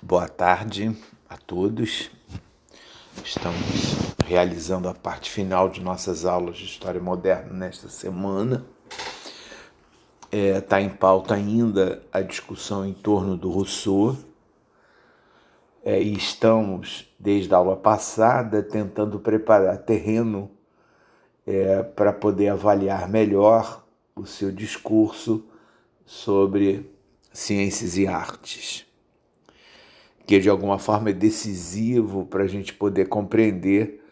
Boa tarde a todos. Estamos realizando a parte final de nossas aulas de História Moderna nesta semana. Está é, tá em pauta ainda a discussão em torno do Rousseau. É, e estamos, desde a aula passada, tentando preparar terreno é, para poder avaliar melhor o seu discurso sobre ciências e artes que de alguma forma é decisivo para a gente poder compreender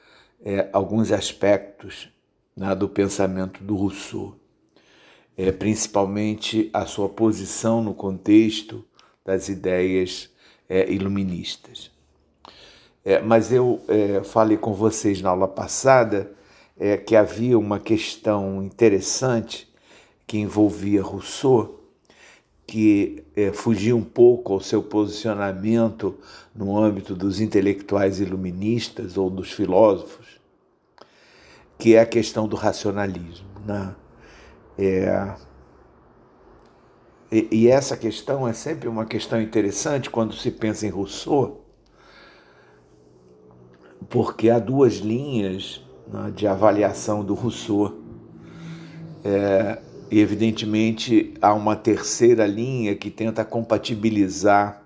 é, alguns aspectos né, do pensamento do Rousseau, é, principalmente a sua posição no contexto das ideias é, iluministas. É, mas eu é, falei com vocês na aula passada é, que havia uma questão interessante que envolvia Rousseau que é, fugia um pouco ao seu posicionamento no âmbito dos intelectuais iluministas ou dos filósofos, que é a questão do racionalismo. Né? É, e, e, essa questão é sempre uma questão interessante quando se pensa em Rousseau, porque há duas linhas né, de avaliação do Rousseau. É, e, evidentemente, há uma terceira linha que tenta compatibilizar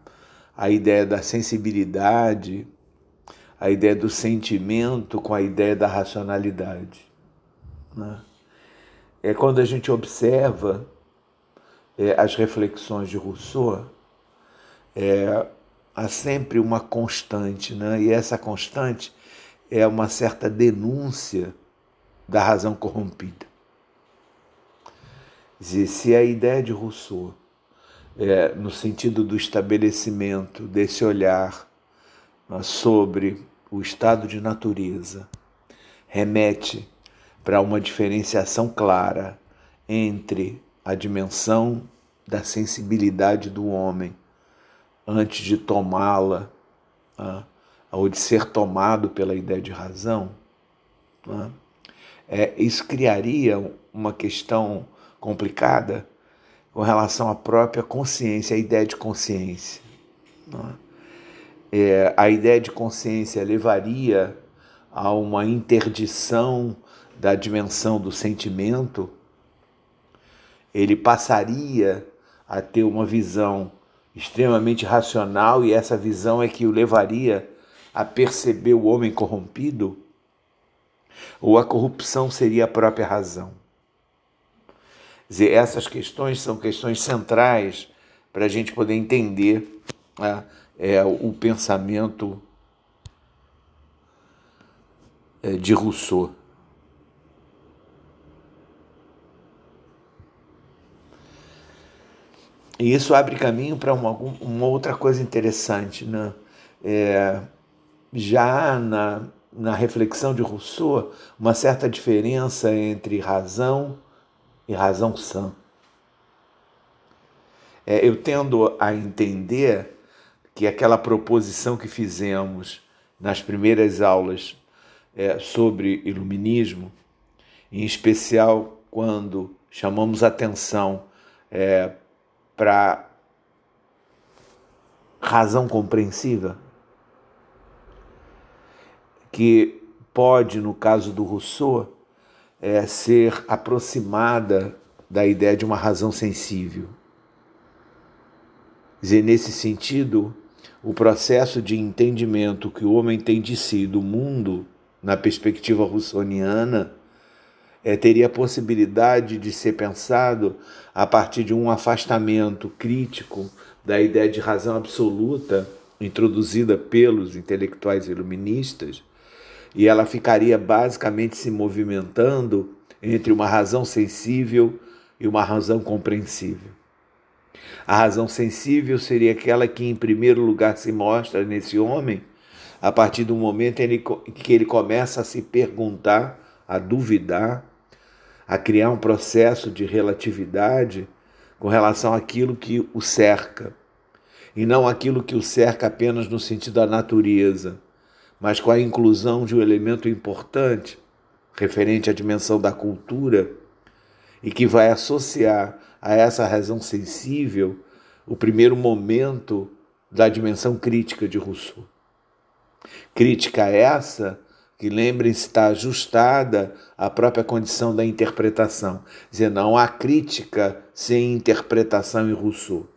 a ideia da sensibilidade, a ideia do sentimento com a ideia da racionalidade. Né? É quando a gente observa é, as reflexões de Rousseau, é, há sempre uma constante, né? e essa constante é uma certa denúncia da razão corrompida se a ideia de Rousseau, é, no sentido do estabelecimento desse olhar né, sobre o estado de natureza, remete para uma diferenciação clara entre a dimensão da sensibilidade do homem antes de tomá-la, né, ou de ser tomado pela ideia de razão, né, é, isso criaria uma questão complicada com relação à própria consciência, a ideia de consciência. É? é, a ideia de consciência levaria a uma interdição da dimensão do sentimento, ele passaria a ter uma visão extremamente racional e essa visão é que o levaria a perceber o homem corrompido, ou a corrupção seria a própria razão dizer, essas questões são questões centrais para a gente poder entender né, é, o pensamento é, de Rousseau. E isso abre caminho para uma, uma outra coisa interessante. Né? É, já na, na reflexão de Rousseau, uma certa diferença entre razão e razão sã. É, eu tendo a entender que aquela proposição que fizemos nas primeiras aulas é, sobre iluminismo, em especial quando chamamos atenção é, para razão compreensiva, que pode, no caso do Rousseau, é, ser aproximada da ideia de uma razão sensível. Dizer, nesse sentido, o processo de entendimento que o homem tem de si do mundo, na perspectiva russoniana, é, teria a possibilidade de ser pensado a partir de um afastamento crítico da ideia de razão absoluta introduzida pelos intelectuais iluministas e ela ficaria basicamente se movimentando entre uma razão sensível e uma razão compreensível. A razão sensível seria aquela que, em primeiro lugar, se mostra nesse homem a partir do momento em que ele começa a se perguntar, a duvidar, a criar um processo de relatividade com relação àquilo que o cerca, e não aquilo que o cerca apenas no sentido da natureza mas com a inclusão de um elemento importante referente à dimensão da cultura e que vai associar a essa razão sensível o primeiro momento da dimensão crítica de Rousseau. Crítica essa que, lembrem-se, está ajustada à própria condição da interpretação. Dizer, não há crítica sem interpretação em Rousseau.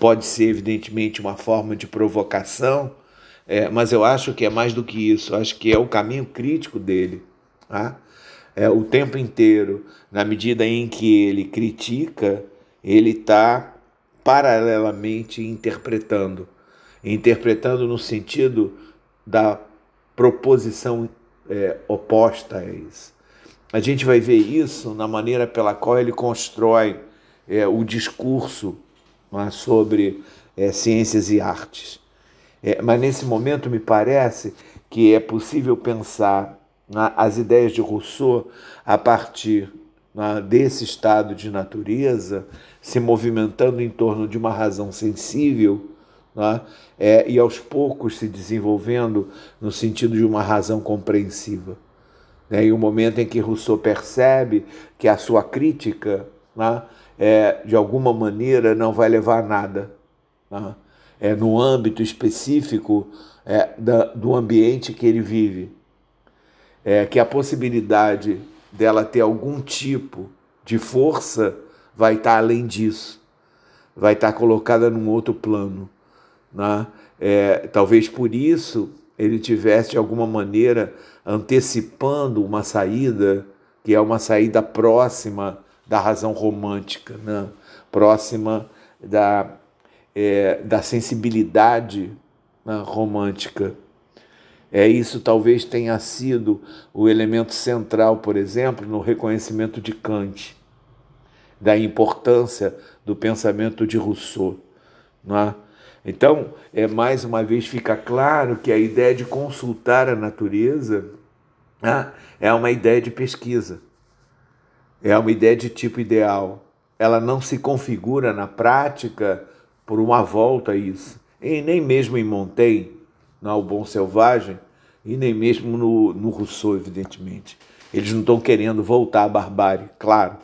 Pode ser, evidentemente, uma forma de provocação, é, mas eu acho que é mais do que isso. Eu acho que é o caminho crítico dele. Tá? É, o tempo inteiro, na medida em que ele critica, ele está paralelamente interpretando. Interpretando no sentido da proposição é, oposta a isso. A gente vai ver isso na maneira pela qual ele constrói é, o discurso é, sobre ciências e artes. É, mas nesse momento me parece que é possível pensar né, as ideias de Rousseau a partir né, desse estado de natureza se movimentando em torno de uma razão sensível né, é, e aos poucos se desenvolvendo no sentido de uma razão compreensiva. Né, e o momento em que Rousseau percebe que a sua crítica, né, é, de alguma maneira, não vai levar a nada. Né, é, no âmbito específico é, da, do ambiente que ele vive. É, que a possibilidade dela ter algum tipo de força vai estar além disso, vai estar colocada num outro plano. Né? É, talvez por isso ele tivesse de alguma maneira antecipando uma saída que é uma saída próxima da razão romântica, né? próxima da, é, da sensibilidade né, romântica. É isso talvez tenha sido o elemento central, por exemplo, no reconhecimento de Kant, da importância do pensamento de Rousseau. Não é? Então, é, mais uma vez fica claro que a ideia de consultar a natureza né, é uma ideia de pesquisa, é uma ideia de tipo ideal. Ela não se configura na prática por uma volta a isso. E nem mesmo em Montaigne, no Bom Selvagem, e nem mesmo no, no Rousseau, evidentemente. Eles não estão querendo voltar à barbárie, claro,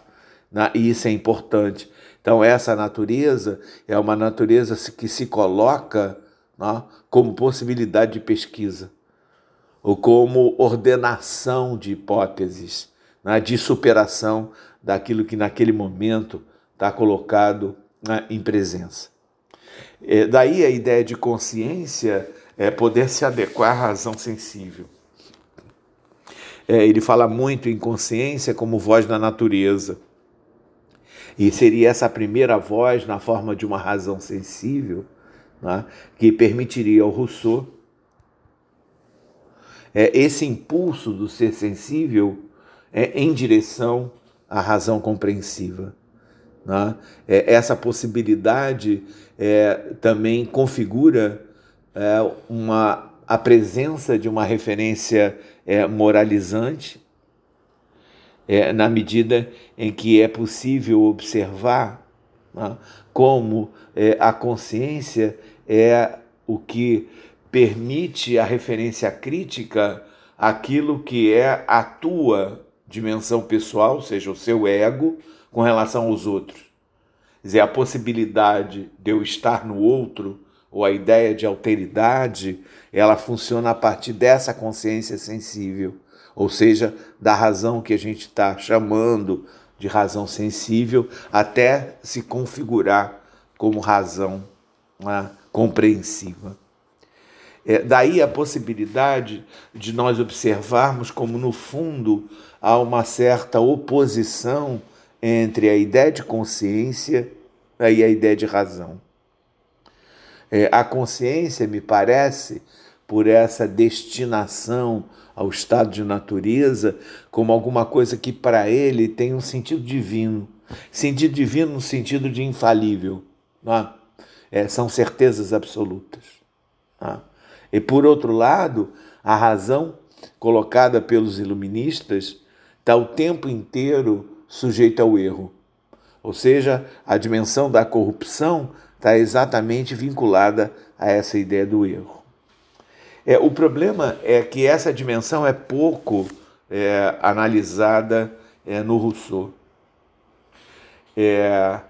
né? e isso é importante. Então, essa natureza é uma natureza que se coloca né, como possibilidade de pesquisa, ou como ordenação de hipóteses, né, de superação daquilo que naquele momento está colocado em presença. É, daí a ideia de consciência é poder se adequar à razão sensível. É, ele fala muito em consciência como voz da natureza. E seria essa primeira voz, na forma de uma razão sensível, né, que permitiria ao Rousseau é, esse impulso do ser sensível é, em direção à razão compreensiva. Né? É, essa possibilidade é, também configura é, uma, a presença de uma referência é, moralizante é, na medida em que é possível observar né, como é, a consciência é o que permite a referência crítica àquilo que é a tua dimensão pessoal, ou seja, o seu ego, com relação aos outros. Dizer, a possibilidade de eu estar no outro, ou a ideia de alteridade, ela funciona a partir dessa consciência sensível ou seja, da razão que a gente está chamando de razão sensível, até se configurar como razão né, compreensiva. É, daí a possibilidade de nós observarmos como, no fundo, há uma certa oposição entre a ideia de consciência e a ideia de razão. É, a consciência, me parece, por essa destinação ao estado de natureza como alguma coisa que para ele tem um sentido divino. Sentido divino no sentido de infalível. É? É, são certezas absolutas. É? E por outro lado, a razão colocada pelos iluministas está o tempo inteiro sujeita ao erro. Ou seja, a dimensão da corrupção está exatamente vinculada a essa ideia do erro. É, o problema é que essa dimensão é pouco é, analisada é, no Rousseau. É,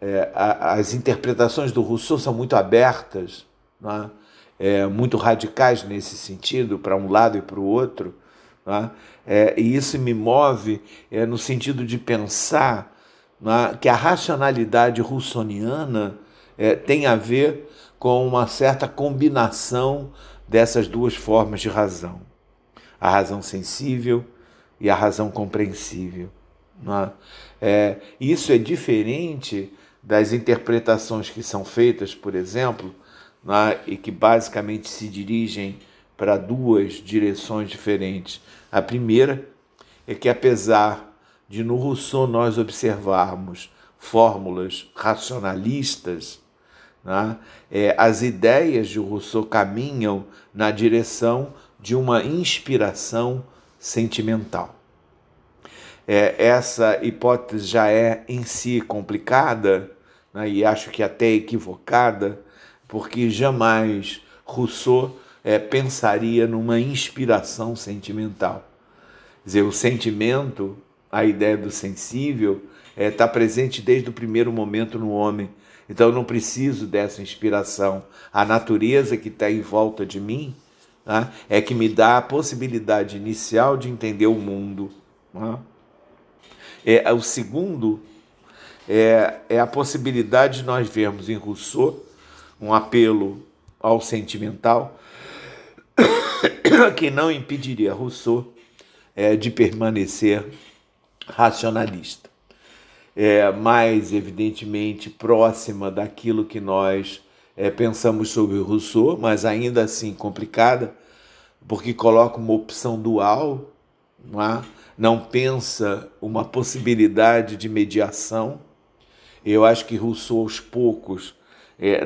é, a, as interpretações do Rousseau são muito abertas, né? é, muito radicais nesse sentido, para um lado e para o outro. Né? É, e isso me move é, no sentido de pensar né, que a racionalidade russoniana é, tem a ver com uma certa combinação dessas duas formas de razão: a razão sensível e a razão compreensível. Né? É, isso é diferente das interpretações que são feitas, por exemplo, né, e que basicamente se dirigem para duas direções diferentes. A primeira é que, apesar de no Rousseau nós observarmos fórmulas racionalistas, né, é, as ideias de Rousseau caminham na direção de uma inspiração sentimental. É, essa hipótese já é em si complicada né, e acho que até equivocada, porque jamais Rousseau é, pensaria numa inspiração sentimental. Quer dizer, o sentimento, a ideia do sensível, está é, tá presente desde o primeiro momento no homem. Então eu não preciso dessa inspiração. A natureza que está em volta de mim né, é que me dá a possibilidade inicial de entender o mundo. Né? É, o segundo é, é a possibilidade de nós vermos em Rousseau um apelo ao sentimental que não impediria Rousseau é, de permanecer racionalista. É, mais evidentemente próxima daquilo que nós é, pensamos sobre Rousseau, mas ainda assim complicada, porque coloca uma opção dual, não, é? não pensa uma possibilidade de mediação. Eu acho que Rousseau, aos poucos,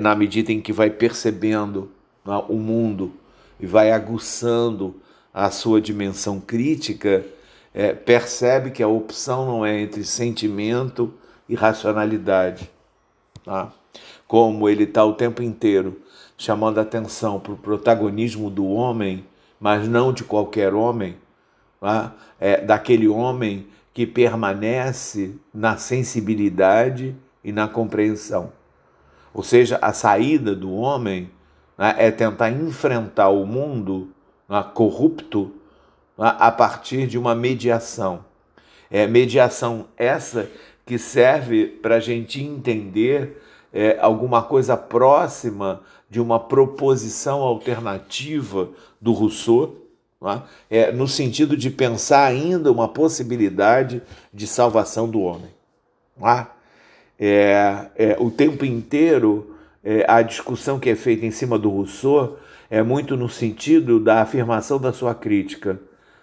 na medida em que vai percebendo é, o mundo e vai aguçando a sua dimensão crítica, é, percebe que a opção não é entre sentimento e racionalidade. Tá? Como ele está o tempo inteiro chamando atenção para o protagonismo do homem, mas não de qualquer homem, tá? é, daquele homem que permanece na sensibilidade e na compreensão. Ou seja, a saída do homem né, é tentar enfrentar o mundo né, corrupto né, a partir de uma mediação. É mediação essa que serve para a gente entender é, alguma coisa próxima de uma proposição alternativa do Rousseau, né, é, no sentido de pensar ainda uma possibilidade de salvação do homem. Né? É, é, o tempo inteiro é, a discussão que é feita em cima do Rousseau é muito no sentido da afirmação da sua crítica,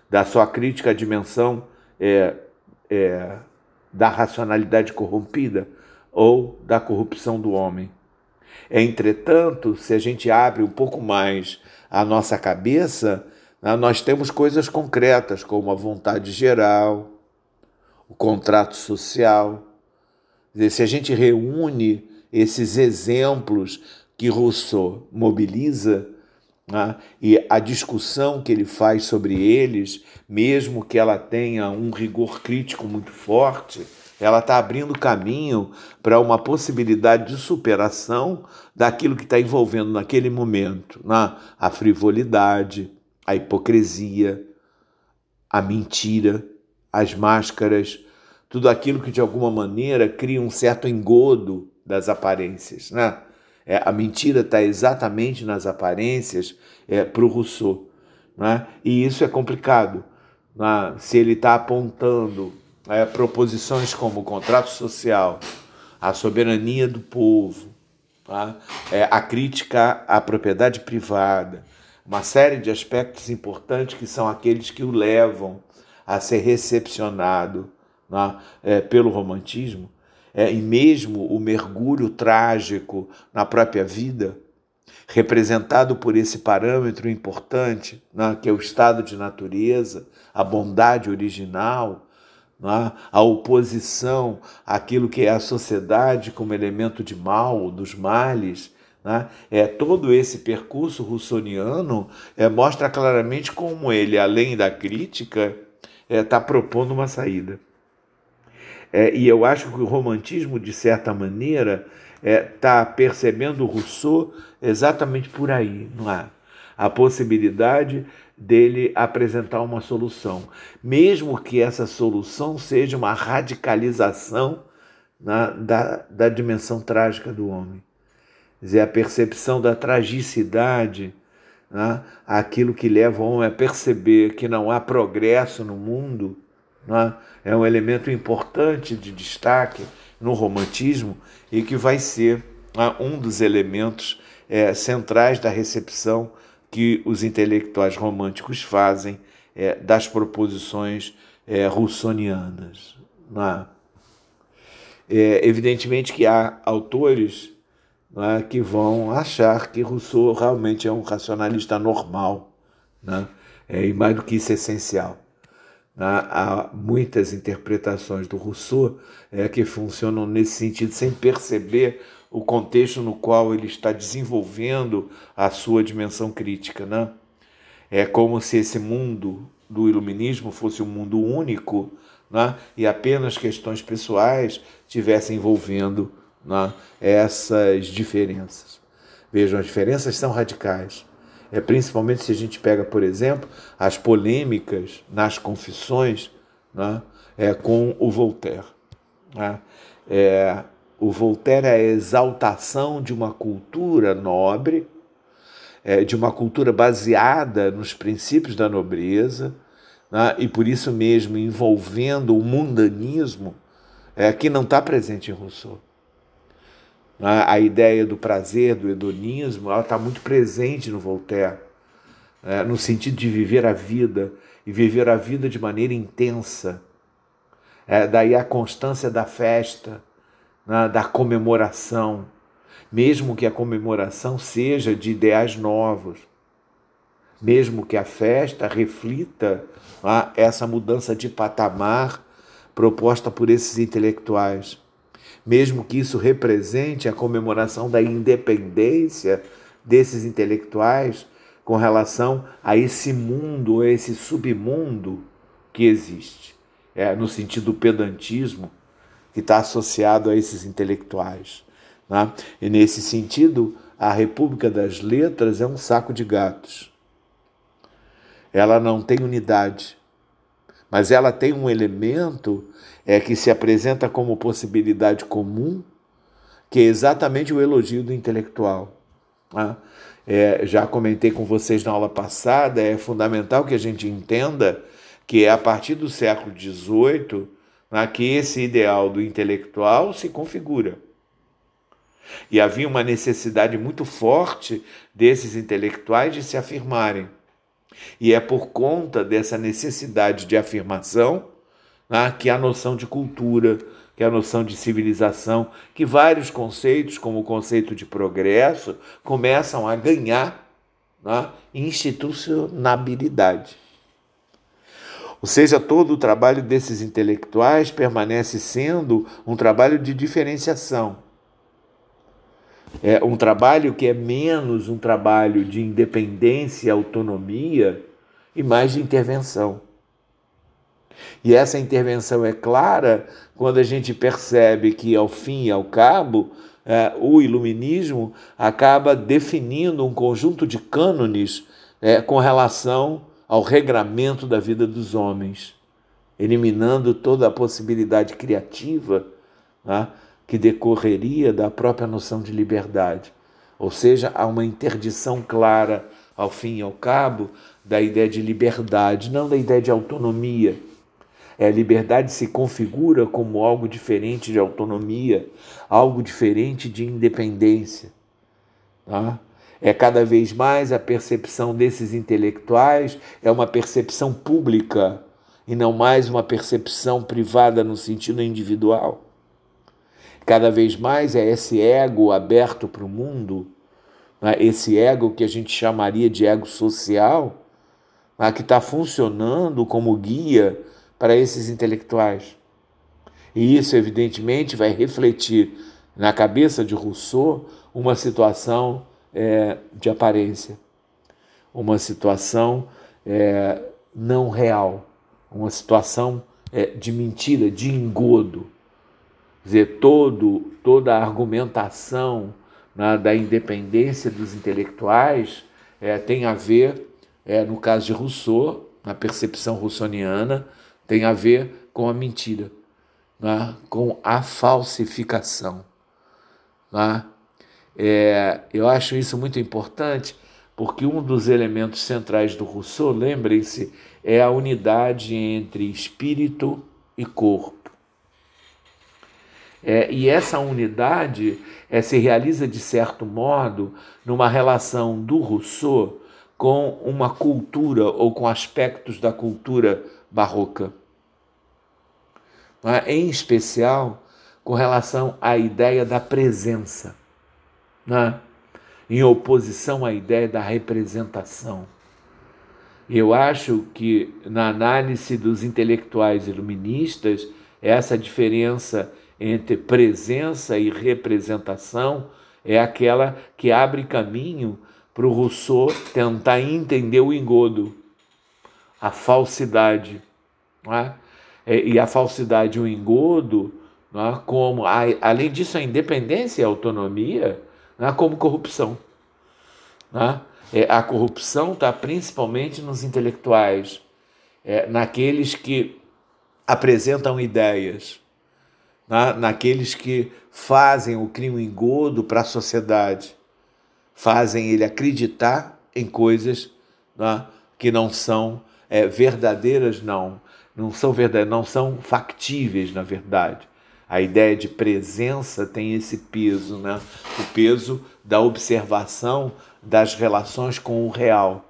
da sua crítica à dimensão é, é, da racionalidade corrompida ou da corrupção do homem. Entretanto, se a gente abre um pouco mais a nossa cabeça, né, nós temos coisas concretas, como a vontade geral, o contrato social, se a gente reúne esses exemplos que Rousseau mobiliza, né, e a discussão que ele faz sobre eles, mesmo que ela tenha um rigor crítico muito forte, ela está abrindo caminho para uma possibilidade de superação daquilo que está envolvendo naquele momento né? a frivolidade, a hipocrisia, a mentira, as máscaras, tudo aquilo que de alguma maneira cria um certo engodo das aparências. Né? É, a mentira está exatamente nas aparências é, para o Rousseau. Né? E isso é complicado. Né? Se ele está apontando é, proposições como o contrato social, a soberania do povo, tá? é, a crítica à propriedade privada, uma série de aspectos importantes que são aqueles que o levam a ser recepcionado né, é, pelo romantismo, é, e mesmo o mergulho trágico na própria vida, representado por esse parâmetro importante, né, que é o estado de natureza, a bondade original, né, a oposição àquilo que é a sociedade como elemento de mal, dos males. Né, é, todo esse percurso russoniano é, mostra claramente como ele, além da crítica, está é, propondo uma saída. É, e eu acho que o romantismo, de certa maneira, está é, tá percebendo Rousseau exatamente por aí, não é? A possibilidade dele apresentar uma solução, mesmo que essa solução seja uma radicalização na, da, da dimensão trágica do homem. Quer dizer, a percepção da tragicidade, né? aquilo que leva o homem a perceber que não há progresso no mundo, né? É um elemento importante de destaque no romantismo e que vai ser né, um dos elementos é, centrais da recepção que os intelectuais românticos fazem é, das proposições é, russonianas. É? é, evidentemente que há autores que vão achar que Rousseau realmente é um racionalista normal, né? e mais do que isso, essencial. Há muitas interpretações do Rousseau é, que funcionam nesse sentido, sem perceber o contexto no qual ele está desenvolvendo a sua dimensão crítica. Né? É como se esse mundo do iluminismo fosse um mundo único né? e apenas questões pessoais estivessem envolvendo né? essas diferenças. Vejam, as diferenças são radicais. É principalmente se a gente pega, por exemplo, as polêmicas nas confissões né? é, com o Voltaire. Né? É, o Voltaire é a exaltação de uma cultura nobre, é, de uma cultura baseada nos princípios da nobreza, né? e por isso mesmo envolvendo o mundanismo é, que não está presente em Rousseau. Né? A ideia do prazer, do hedonismo, ela está muito presente no Voltaire, é, no sentido de viver a vida e viver a vida de maneira intensa. É, daí a constância da festa, né, da comemoração, mesmo que a comemoração seja de ideais novos, mesmo que a festa reflita né, essa mudança de patamar proposta por esses intelectuais, mesmo que isso represente a comemoração da independência desses intelectuais com relação a esse mundo, a esse submundo que existe, é, no sentido do pedantismo, que está associado a esses intelectuais. Né? E nesse sentido, a República das Letras é um saco de gatos. Ela não tem unidade, mas ela tem um elemento é, que se apresenta como possibilidade comum, que é exatamente o elogio do intelectual. Né? É, já comentei com vocês na aula passada, é fundamental que a gente entenda que é a partir do século XVIII né, que esse ideal do intelectual se configura. E havia uma necessidade muito forte desses intelectuais de se afirmarem. E é por conta dessa necessidade de afirmação né, que a noção de cultura, que a noção de civilização, que vários conceitos, como o conceito de progresso, começam a ganhar né, institucionalidade. Ou seja, todo o trabalho desses intelectuais permanece sendo um trabalho de diferenciação. É um trabalho que é menos um trabalho de independência, autonomia e mais de intervenção. E essa intervenção é clara quando a gente percebe que, ao fim e ao cabo, é, o iluminismo acaba definindo um conjunto de cânones é, com relação ao regramento da vida dos homens, eliminando toda a possibilidade criativa né, que decorreria da própria noção de liberdade. Ou seja, há uma interdição clara, ao fim e ao cabo, da ideia de liberdade, não da ideia de autonomia. É, liberdade se configura como algo diferente de autonomia, algo diferente de independência. Tá? é cada vez mais a percepção desses intelectuais é uma percepção pública e não mais uma percepção privada no sentido individual. Cada vez mais é esse ego aberto para o mundo, né? esse ego que a gente chamaria de ego social, né? que está funcionando como guia para esses intelectuais. E isso, evidentemente, vai refletir na cabeça de Rousseau uma situação é, de aparência, uma situação é, não real, uma situação é, de mentira, de engodo. dizer, todo, toda a argumentação né, da independência dos intelectuais é, tem a ver, é, no caso de Rousseau, na percepção russoniana, tem a ver com a mentira, né, com a falsificação. Né? É, eu acho isso muito importante, porque um dos elementos centrais do Rousseau, lembrem-se, é a unidade entre espírito e corpo. É, e essa unidade é, se realiza, de certo modo, numa relação do Rousseau com uma cultura ou com aspectos da cultura barroca. É? Em especial, com relação à ideia da presença, né? em oposição à ideia da representação. Eu acho que na análise dos intelectuais iluministas, essa diferença entre presença e representação é aquela que abre caminho para o Rousseau tentar entender o engodo, a falsidade. É? E a falsidade, o engodo, é? como, além disso, a independência e a autonomia, é? como corrupção. É? A corrupção está principalmente nos intelectuais, é, naqueles que apresentam ideias na, naqueles que fazem o crime engodo para a sociedade, fazem ele acreditar em coisas né, que não são é, verdadeiras, não, não são verdadeiras, não são factíveis, na verdade. A ideia de presença tem esse peso, né? o peso da observação das relações com o real.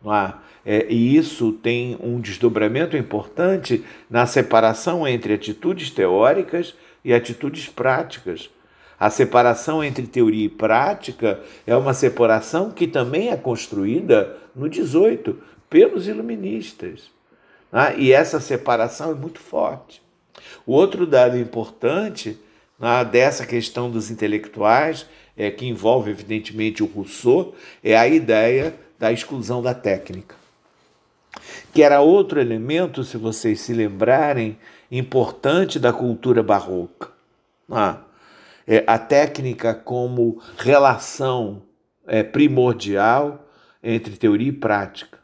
Não é? É, e isso tem um desdobramento importante na separação entre atitudes teóricas e atitudes práticas. A separação entre teoria e prática é uma separação que também é construída no 18 pelos iluministas. Né? E essa separação é muito forte. O outro dado importante né, dessa questão dos intelectuais, é, que envolve evidentemente o Rousseau, é a ideia da exclusão da técnica que era outro elemento, se vocês se lembrarem, importante da cultura barroca. Ah, é, a técnica como relação é, primordial entre teoria e prática.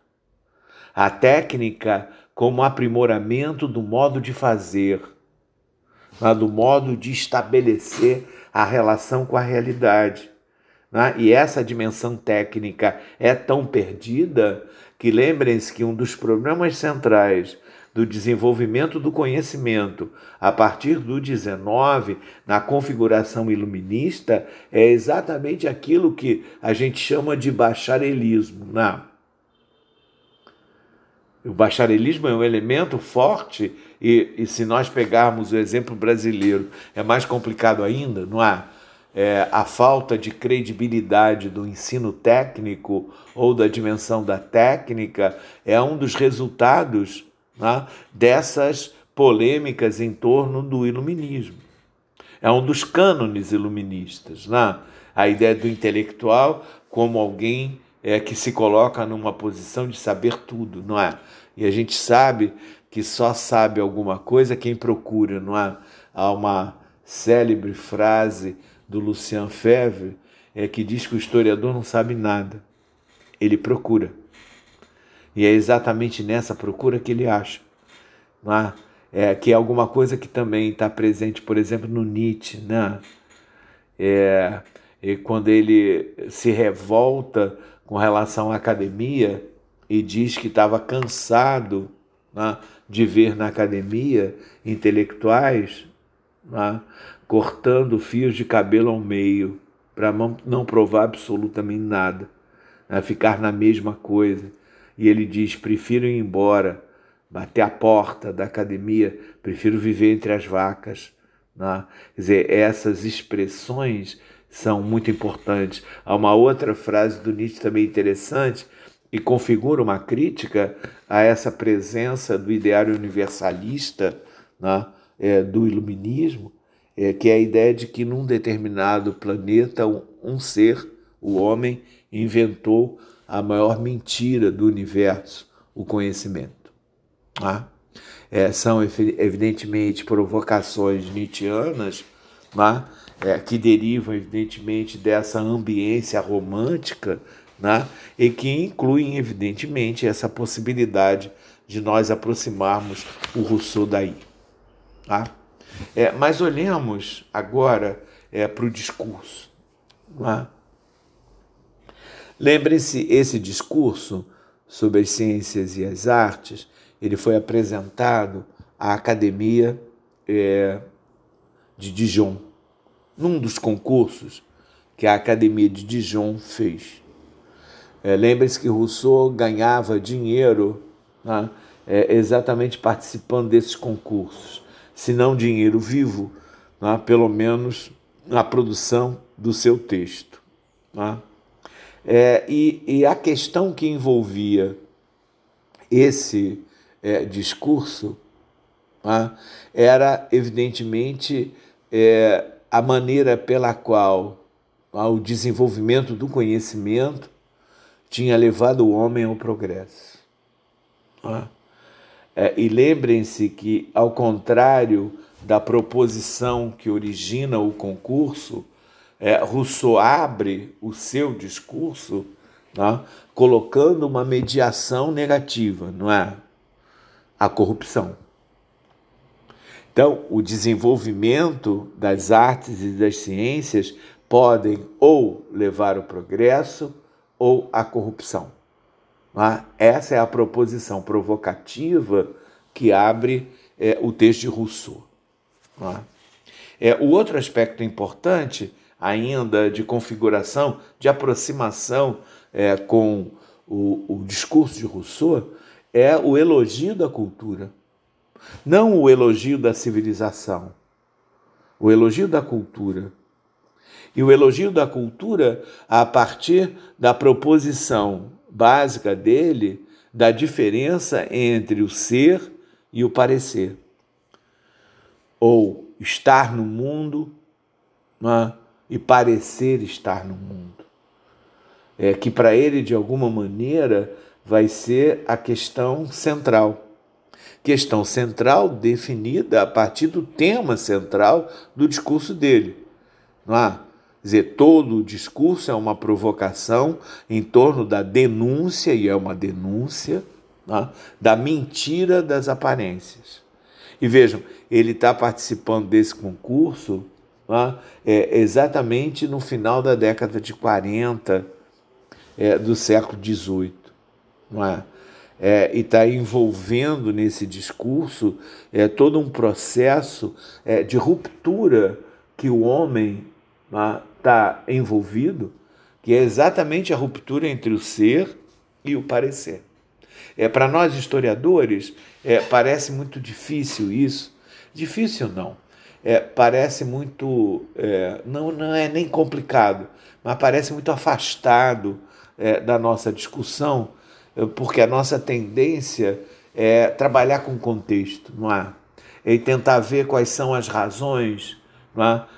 A técnica como aprimoramento do modo de fazer, né, do modo de estabelecer a relação com a realidade. Né? E essa dimensão técnica é tão perdida que lembrem-se que um dos problemas centrais do desenvolvimento do conhecimento a partir do 19, na configuração iluminista, é exatamente aquilo que a gente chama de bacharelismo. Né? O bacharelismo é um elemento forte, e, e se nós pegarmos o exemplo brasileiro, é mais complicado ainda, não é? é, a falta de credibilidade do ensino técnico ou da dimensão da técnica é um dos resultados né, dessas polêmicas em torno do iluminismo. É um dos cânones iluministas. Né? A ideia do intelectual como alguém é, que se coloca numa posição de saber tudo, não é? E a gente sabe que só sabe alguma coisa quem procura, não é? Há uma célebre frase do Lucien Febvre é que diz que o historiador não sabe nada, ele procura. E é exatamente nessa procura que ele acha. Não é? É, que é alguma coisa que também está presente, por exemplo, no Nietzsche, né? É, e quando ele se revolta com relação à academia e diz que estava cansado né, de ver na academia intelectuais né, cortando fios de cabelo ao meio, para não provar absolutamente nada, né? ficar na mesma coisa. E ele diz: prefiro ir embora, bater a porta da academia, prefiro viver entre as vacas. Né? Quer dizer, essas expressões são muito importantes. Há uma outra frase do Nietzsche também interessante e configura uma crítica a essa presença do ideário universalista né, é, do iluminismo, é, que é a ideia de que num determinado planeta um, um ser, o homem, inventou a maior mentira do universo, o conhecimento. Tá? é, são evidentemente provocações nietzschianas, né? é, que derivam evidentemente dessa ambiência romântica, né? e que incluem evidentemente essa possibilidade de nós aproximarmos o Rousseau daí. Tá? É, mas olhemos agora é, para o discurso. Tá? Lembre-se, esse discurso sobre as ciências e as artes, ele foi apresentado à Academia é, de Dijon, num dos concursos que a Academia de Dijon fez. É, Lembre-se que Rousseau ganhava dinheiro né, é, exatamente participando desses concursos, se não dinheiro vivo, né, pelo menos na produção do seu texto. Né? É, e, e, a questão que envolvia esse é, discurso né, era, evidentemente, é, a maneira pela qual o desenvolvimento do conhecimento tinha levado o homem ao progresso. Né? É, e lembrem-se que, ao contrário da proposição que origina o concurso, é, Rousseau abre o seu discurso né, colocando uma mediação negativa, não é? A corrupção. Então, o desenvolvimento das artes e das ciências podem ou levar ao progresso ou à corrupção. É? Essa é a proposição provocativa que abre é, o texto de Rousseau. É? é, o outro aspecto importante ainda de configuração, de aproximação é, com o, o discurso de Rousseau, é o elogio da cultura. Não o elogio da civilização, o elogio da cultura. E o elogio da cultura a partir da proposição básica dele da diferença entre o ser e o parecer. Ou estar no mundo né, e parecer estar no mundo. É que para ele, de alguma maneira, vai ser a questão central. Questão central definida a partir do tema central do discurso dele. Não é? Quer dizer, todo o discurso é uma provocação em torno da denúncia, e é uma denúncia, é? da mentira das aparências. E vejam, ele está participando desse concurso é, exatamente no final da década de 40 é, do século XVIII. É? É, e está envolvendo nesse discurso é, todo um processo é, de ruptura que o homem está é, envolvido, que é exatamente a ruptura entre o ser e o parecer. É, Para nós historiadores, parece muito difícil isso. Difícil não é, parece muito, é, não, não é nem complicado, mas parece muito afastado é, da nossa discussão, é, porque a nossa tendência é trabalhar com contexto, não é? E tentar ver quais são as razões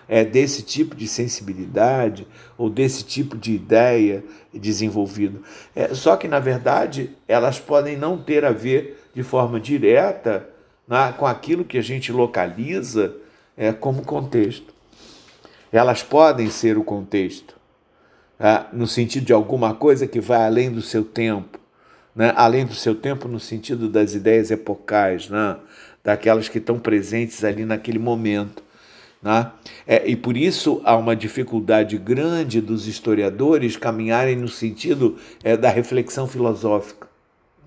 é? é desse tipo de sensibilidade ou desse tipo de ideia desenvolvido. É, só que, na verdade, elas podem não ter a ver de forma direta é? com aquilo que a gente localiza é, como contexto. Elas podem ser o contexto, é, no sentido de alguma coisa que vai além do seu tempo, né? além do seu tempo no sentido das ideias epocais, né? daquelas que estão presentes ali naquele momento. Né? É, e por isso há uma dificuldade grande dos historiadores caminharem no sentido é, da reflexão filosófica.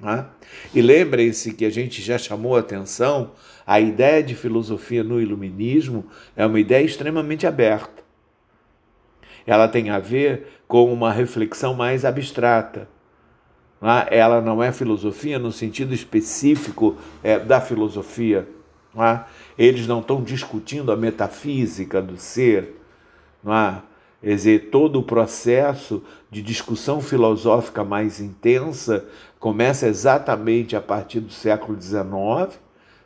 Né? E lembrem-se que a gente já chamou atenção a ideia de filosofia no iluminismo é uma ideia extremamente aberta. Ela tem a ver com uma reflexão mais abstrata. É? Ela não é filosofia no sentido específico é, da filosofia. É? Eles não estão discutindo a metafísica do ser. Quer dizer, todo o processo de discussão filosófica mais intensa começa exatamente a partir do século XIX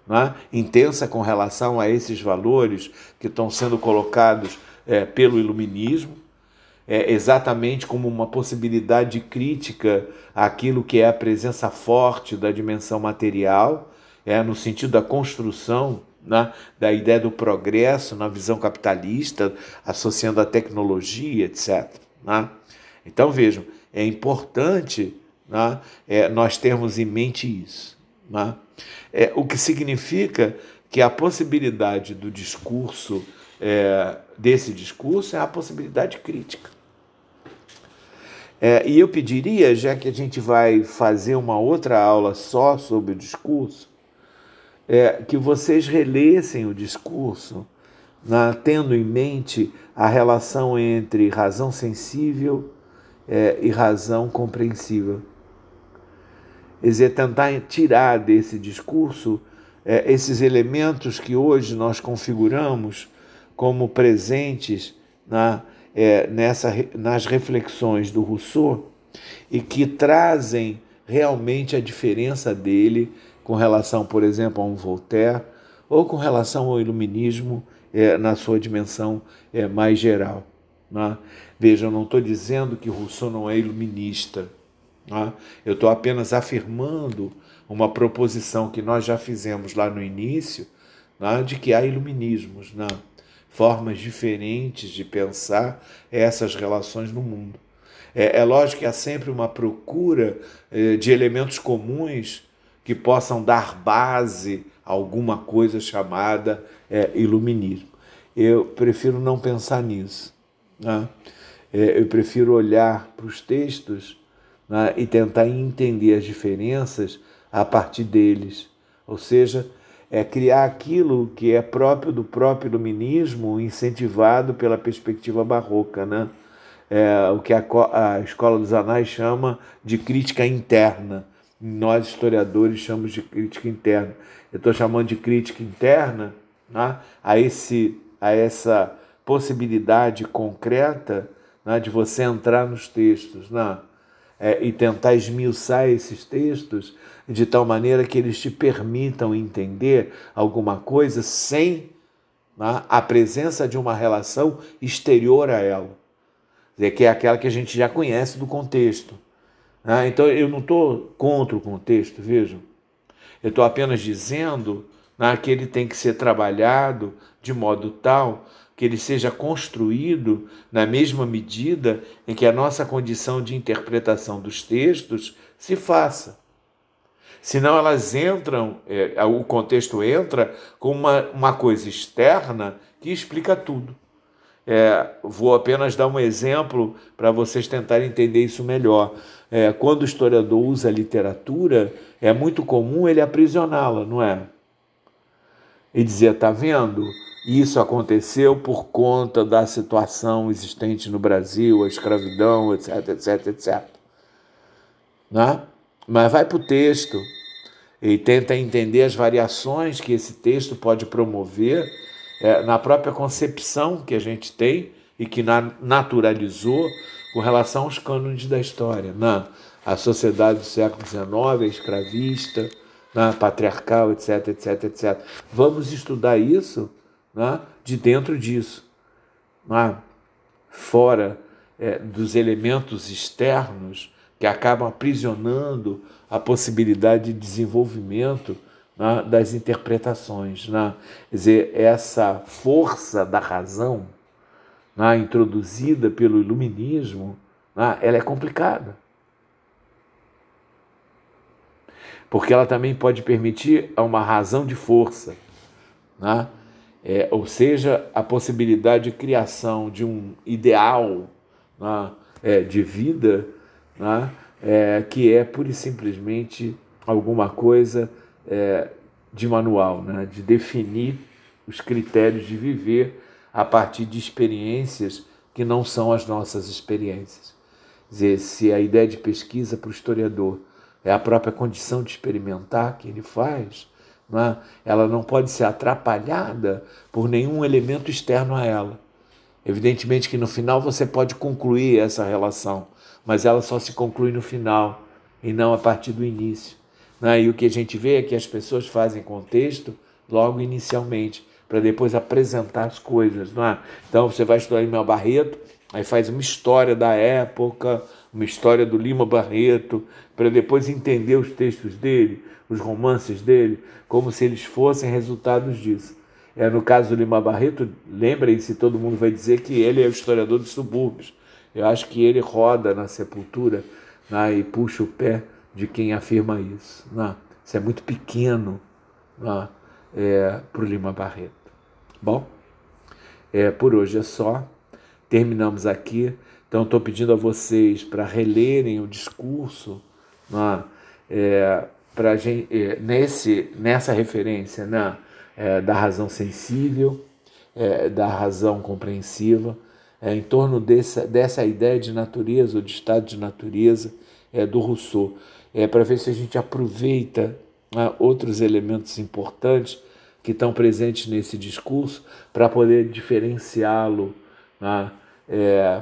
né, intensa com relação a esses valores que estão sendo colocados é, pelo iluminismo, é, exatamente como uma possibilidade de crítica àquilo que é a presença forte da dimensão material é, no sentido da construção né, da ideia do progresso na visão capitalista, associando a tecnologia, etc. Né? Então vejam, é importante né, é, nós termos em mente isso. Né? É, o que significa que a possibilidade do discurso, é, desse discurso, é a possibilidade crítica. É, e eu pediria, já que a gente vai fazer uma outra aula só sobre o discurso, é, que vocês relessem o discurso, na, tendo em mente a relação entre razão sensível é, e razão compreensível. Quer dizer, tentar tirar desse discurso é, esses elementos que hoje nós configuramos como presentes na, é, nessa, nas reflexões do Rousseau e que trazem realmente a diferença dele com relação, por exemplo, a um Voltaire, ou com relação ao iluminismo é, na sua dimensão é, mais geral. Né? Veja, eu não estou dizendo que Rousseau não é iluminista. Né? Eu estou apenas afirmando uma proposição que nós já fizemos lá no início, né? de que há iluminismos, né? formas diferentes de pensar essas relações no mundo. É, é lógico que há sempre uma procura é, de elementos comuns que possam dar base a alguma coisa chamada é, iluminismo. Eu prefiro não pensar nisso. Né? É, eu prefiro olhar para os textos né, e tentar entender as diferenças a partir deles. Ou seja, é criar aquilo que é próprio do próprio iluminismo, incentivado pela perspectiva barroca, né? É, o que a, a Escola dos Anais chama de crítica interna nós historiadores chamamos de crítica interna. Eu estou chamando de crítica interna né, a, esse, a essa possibilidade concreta né, de você entrar nos textos né, é, e tentar esmiuçar esses textos de tal maneira que eles te permitam entender alguma coisa sem né, a presença de uma relação exterior a ela, que é aquela que a gente já conhece do contexto. Ah, então eu não estou contra o contexto, vejam. Eu estou apenas dizendo né, que ele tem que ser trabalhado de modo tal que ele seja construído na mesma medida em que a nossa condição de interpretação dos textos se faça. Senão elas entram, é, o contexto entra com uma, uma coisa externa que explica tudo. É, vou apenas dar um exemplo para vocês tentarem entender isso melhor. É, quando o historiador usa literatura, é muito comum ele aprisioná-la, não é? E dizer, está vendo? Isso aconteceu por conta da situação existente no Brasil, a escravidão, etc, etc, etc. Né? Mas vai para o texto e tenta entender as variações que esse texto pode promover é, na própria concepção que a gente tem e que na, naturalizou com relação aos cânones da história. Na, a sociedade do século XIX é escravista, na, patriarcal, etc, etc, etc. Vamos estudar isso né, de dentro disso, né, fora é, dos elementos externos que acabam aprisionando a possibilidade de desenvolvimento né, das interpretações. Né? Quer dizer, essa força da razão né, introduzida pelo iluminismo, né, ela é complicada. Porque ela também pode permitir uma razão de força, né? É, ou seja, a possibilidade de criação de um ideal né, é, de vida né, é, que é pura e simplesmente alguma coisa é, de manual, né? de definir os critérios de viver a partir de experiências que não são as nossas experiências. Dizer, se a ideia de pesquisa para o historiador é a própria condição de experimentar que ele faz, não é? ela não pode ser atrapalhada por nenhum elemento externo a ela. Evidentemente que no final você pode concluir essa relação, mas ela só se conclui no final e não a partir do início. Né? E o que a gente vê é que as pessoas fazem contexto logo inicialmente, para depois apresentar as coisas. É? Então você vai estudar Mel Barreto, aí faz uma história da época, uma história do Lima Barreto, para depois entender os textos dele, os romances dele, como se eles fossem resultados disso. É, no caso do Lima Barreto, lembrem-se, todo mundo vai dizer que ele é o historiador dos subúrbios. Eu acho que ele roda na sepultura né, e puxa o pé de quem afirma isso. Né? Isso é muito pequeno né, é, para o Lima Barreto. Bom, é, por hoje é só. Terminamos aqui. Então, estou pedindo a vocês para relerem o discurso né, é, pra gente, é, nesse, nessa referência né, é, da razão sensível, é, da razão compreensiva, é, em torno dessa, dessa ideia de natureza, ou de estado de natureza, é, do Rousseau, para ver se a gente aproveita né, outros elementos importantes que estão presentes nesse discurso para poder diferenciá-lo né, é,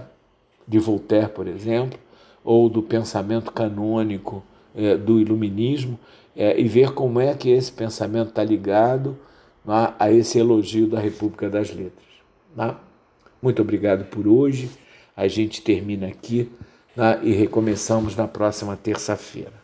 de Voltaire, por exemplo, ou do pensamento canônico é, do iluminismo, é, e ver como é que esse pensamento está ligado né, a esse elogio da República das Letras. Né? Muito obrigado por hoje. A gente termina aqui né, e recomeçamos na próxima terça-feira.